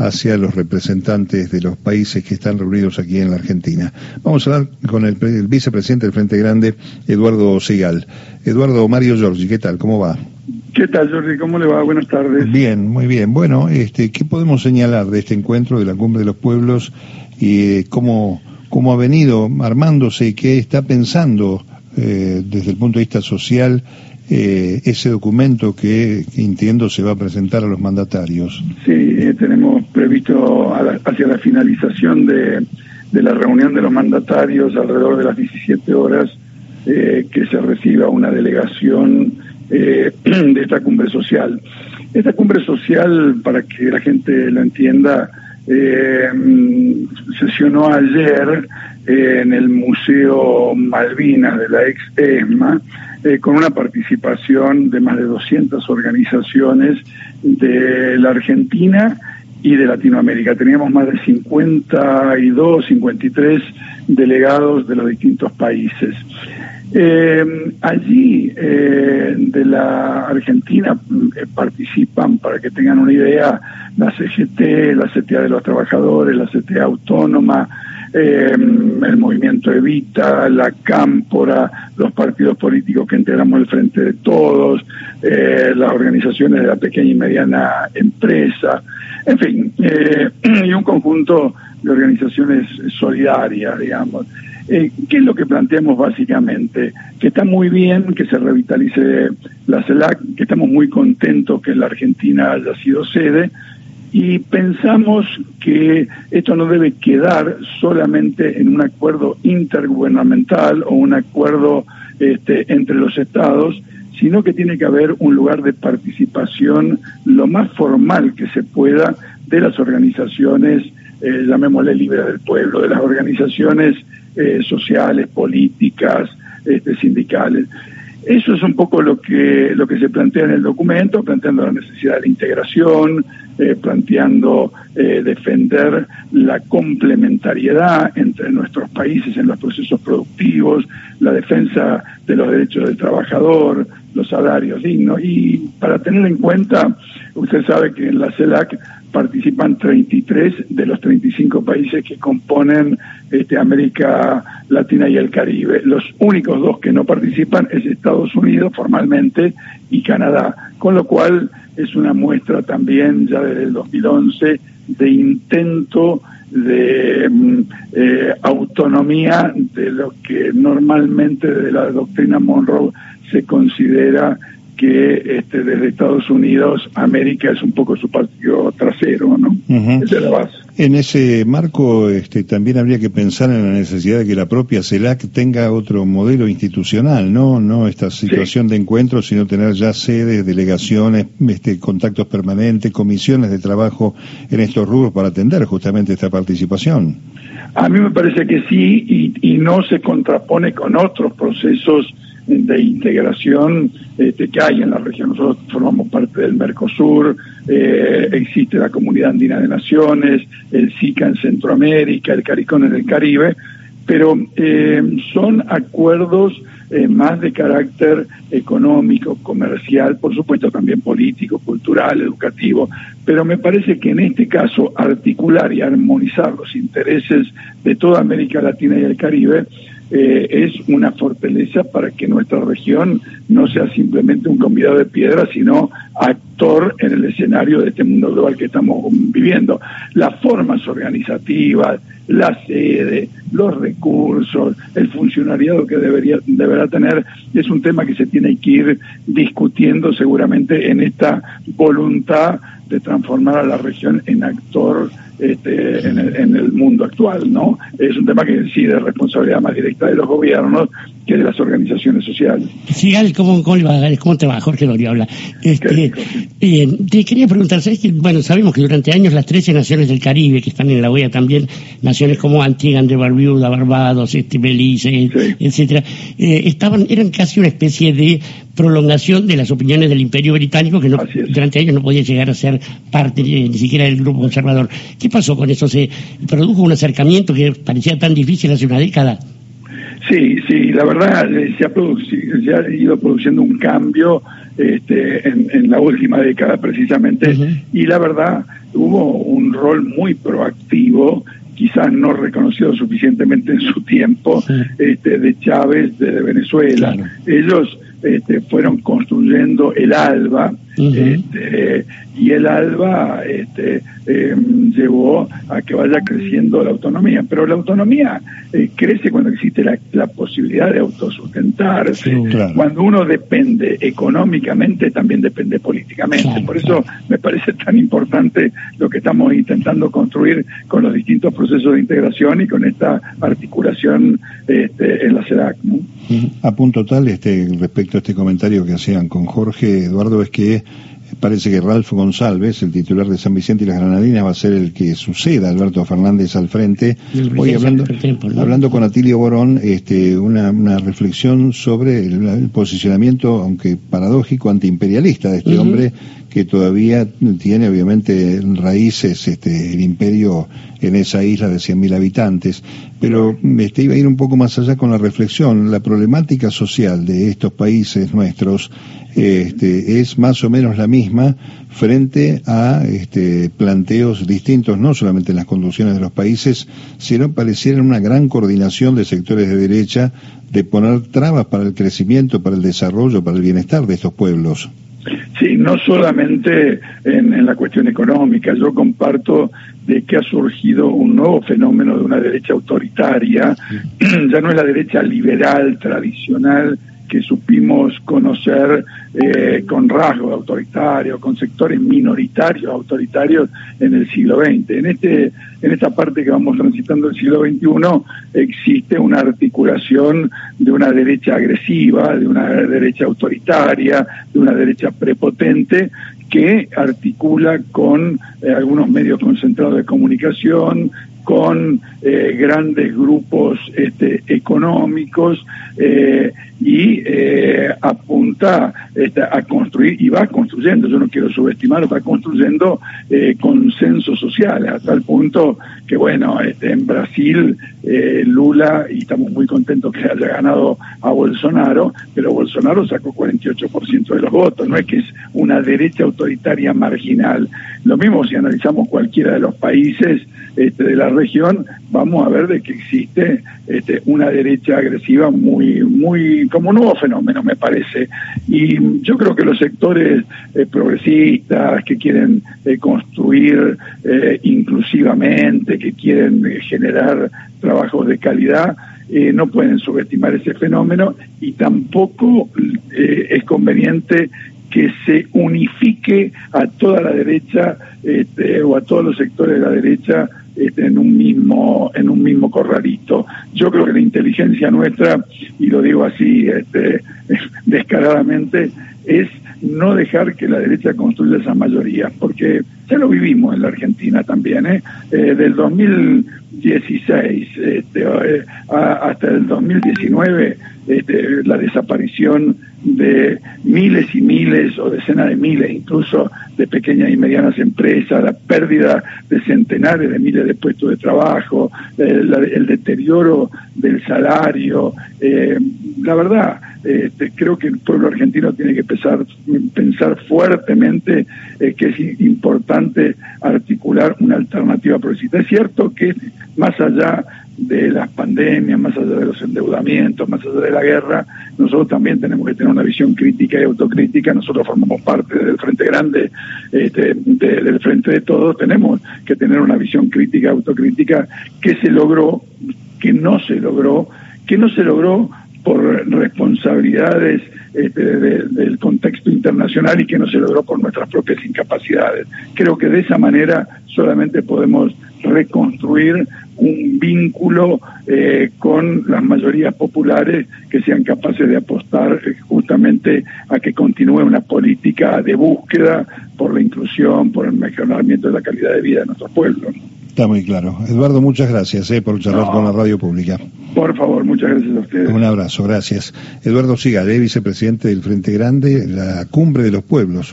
hacia los representantes de los países que están reunidos aquí en la Argentina. Vamos a hablar con el, vicepresidente del Frente Grande, Eduardo Segal. Eduardo Mario Giorgi, ¿qué tal? ¿Cómo va? ¿Qué tal, Jordi? ¿Cómo le va? Buenas tardes. Bien, muy bien. Bueno, este, ¿qué podemos señalar de este encuentro de la Cumbre de los Pueblos y eh, cómo, cómo ha venido armándose y qué está pensando eh, desde el punto de vista social eh, ese documento que, entiendo se va a presentar a los mandatarios. Sí, eh, tenemos previsto hacia la finalización de, la reunión de los mandatarios alrededor de las 17 horas eh, que se reciba una delegación de esta cumbre social. Esta cumbre social, para que la gente lo entienda, sesionó ayer en el Museo Malvinas de la ex ESMA eh, con una participación de más de 200 organizaciones de la Argentina y de Latinoamérica. Teníamos más de 52, 53 delegados de los distintos países. Eh, allí eh, de la Argentina participan, para que tengan una idea, la CGT, la CTA de los Trabajadores, la CTA Autónoma, eh, el movimiento Evita, la Cámpora, los partidos políticos que integramos el Frente de Todos, eh, las organizaciones de la pequeña y mediana empresa, en fin, eh, y un conjunto de organizaciones solidarias, digamos. Eh, ¿Qué es lo que planteamos básicamente? Que está muy bien que se revitalice la CELAC, que estamos muy contentos que la Argentina haya sido sede, y pensamos que esto no debe quedar solamente en un acuerdo intergubernamental o un acuerdo este, entre los estados, sino que tiene que haber un lugar de participación lo más formal que se pueda de las organizaciones, eh, llamémosle libre del pueblo, de las organizaciones eh, sociales, políticas, este, sindicales. Eso es un poco lo que, lo que se plantea en el documento, planteando la necesidad de la integración, eh, planteando eh, defender la complementariedad entre nuestros países en los procesos productivos, la defensa de los derechos del trabajador, los salarios dignos. Y para tener en cuenta, usted sabe que en la CELAC participan 33 de los 35 países que componen este, América Latina y el Caribe. Los únicos dos que no participan es Estados Unidos formalmente y Canadá, con lo cual es una muestra también ya desde el 2011 de intento de mm, eh, autonomía de lo que normalmente de la doctrina Monroe se considera que este, desde Estados Unidos América es un poco su patio trasero, ¿no? En ese marco este, también habría que pensar en la necesidad de que la propia CELAC tenga otro modelo institucional, no no esta situación de encuentro, sino tener ya sedes, delegaciones, este, contactos permanentes, comisiones de trabajo en estos rubros para atender justamente esta participación. A mí me parece que sí y, y no se contrapone con otros procesos de integración este, que hay en la región. Nosotros formamos parte del Mercosur, eh, existe la Comunidad Andina de Naciones, el SICA en Centroamérica, el CARICON en el Caribe, pero eh, son acuerdos eh, más de carácter económico, comercial, por supuesto también político, cultural, educativo, pero me parece que en este caso articular y armonizar los intereses de toda América Latina y el Caribe eh, es una fortaleza para que nuestra región no sea simplemente un convidado de piedra, sino actor en el escenario de este mundo global que estamos viviendo. Las formas organizativas, la sede, los recursos, el funcionariado que debería, deberá tener, es un tema que se tiene que ir discutiendo seguramente en esta voluntad de transformar a la región en actor este, en, el, mundo actual, ¿no? Es un tema que incide responsabilidad más directa de los gobiernos que de las organizaciones sociales. Sí, ¿cómo, cómo, va, ¿cómo te va? Jorge Lorio habla. Este, te quería preguntar, ¿sabes que, bueno, sabemos que durante años las 13 naciones del Caribe, que están en la OEA también, naciones como Antigua, de Barbuda, Barbados, este, Belice, etcétera, eh, estaban, eran casi una especie de prolongación de las opiniones del Imperio Británico, que no, durante años no podía llegar a ser parte ni siquiera del grupo conservador. ¿Qué pasó con eso? ¿Se produjo un acercamiento que parecía tan difícil hace una década? Sí, sí, la verdad eh, se ha, se ha ido produciendo un cambio este, en, la última década precisamente, y la verdad hubo un rol muy proactivo quizás no reconocido suficientemente en su tiempo este, de Chávez de, Venezuela. Ellos este, fueron construyendo el ALBA, este, y el ALBA este, em, llevó a que vaya creciendo la autonomía. Pero la autonomía eh, crece cuando existe la, posibilidad de autosustentarse. Cuando uno depende económicamente, también depende políticamente. Por eso me parece tan importante lo que estamos intentando construir con los distintos procesos de integración y con esta articulación este, en la CEDAC. A punto tal, este, respecto a este comentario que hacían con Jorge Eduardo, es que parece que Ralph González, el titular de San Vicente y las Granadinas, va a ser el que suceda a Alberto Fernández al frente. Hoy hablando, hablando con Atilio Borón, este, una, reflexión sobre el, posicionamiento, aunque paradójico, antiimperialista de este hombre que todavía tiene obviamente raíces este, el imperio en esa isla de 100.000 habitantes, pero este, iba a ir un poco más allá con la reflexión. La problemática social de estos países nuestros este, es más o menos la misma frente a este, planteos distintos, no solamente en las conducciones de los países, sino pareciera una gran coordinación de sectores de derecha de poner trabas para el crecimiento, para el desarrollo, para el bienestar de estos pueblos. Sí, no solamente en, la cuestión económica, yo comparto de que ha surgido un nuevo fenómeno de una derecha autoritaria, ya no es la derecha liberal tradicional que supimos conocer eh, con rasgos autoritarios, con sectores minoritarios autoritarios en el siglo XX. En, este, en esta parte que vamos transitando el siglo XXI existe una articulación de una derecha agresiva, de una derecha autoritaria, de una derecha prepotente que articula con eh, algunos medios concentrados de comunicación, con eh, grandes grupos este, económicos eh, y eh, apunta este, a construir y va construyendo, yo no quiero subestimar, va construyendo consenso social a tal punto que bueno, este, en Brasil Lula, y estamos muy contentos que haya ganado a Bolsonaro, pero Bolsonaro sacó 48% de los votos, no es que es una derecha autoritaria marginal. Lo mismo si analizamos cualquiera de los países este, de la región, vamos a ver de que existe este, una derecha agresiva muy, muy, como un nuevo fenómeno, me parece. Y yo creo que los sectores eh, progresistas que quieren eh, construir eh, inclusivamente, que quieren generar trabajos de calidad, no pueden subestimar ese fenómeno y tampoco es conveniente que se unifique a toda la derecha este, o a todos los sectores de la derecha este, en un mismo en un mismo corralito. Yo creo que la inteligencia nuestra, y lo digo así este, descaradamente, es no dejar que la derecha construya esa mayoría, porque ya lo vivimos en la Argentina también, ¿eh? eh del 2016 este, eh, hasta el 2019, este, la desaparición de miles y miles o decenas de miles incluso de pequeñas y medianas empresas, la pérdida de centenares de miles de puestos de trabajo, eh, el deterioro del salario. Eh, la verdad, este, creo que el pueblo argentino tiene que pensar, pensar fuertemente eh, que es importante articular una alternativa progresista. Es cierto que más allá de las pandemias, más allá de los endeudamientos, más allá de la guerra, nosotros también tenemos que tener una visión crítica y autocrítica. Nosotros formamos parte del Frente Grande, este, del Frente de Todos. Tenemos que tener una visión crítica y autocrítica que se logró, que no se logró, que no se logró por responsabilidades este, del contexto internacional y que no se logró por nuestras propias incapacidades. Creo que de esa manera solamente podemos reconstruir un vínculo eh, con las mayorías populares que sean capaces de apostar eh, justamente a que continúe una política de búsqueda por la inclusión, por el mejoramiento de la calidad de vida de nuestros pueblos. Está muy claro. Eduardo, muchas gracias eh, por charlar con la radio pública. Por favor, muchas gracias a ustedes. Un abrazo, gracias. Eduardo Sigale, vicepresidente del Frente Grande, la Cumbre de los Pueblos.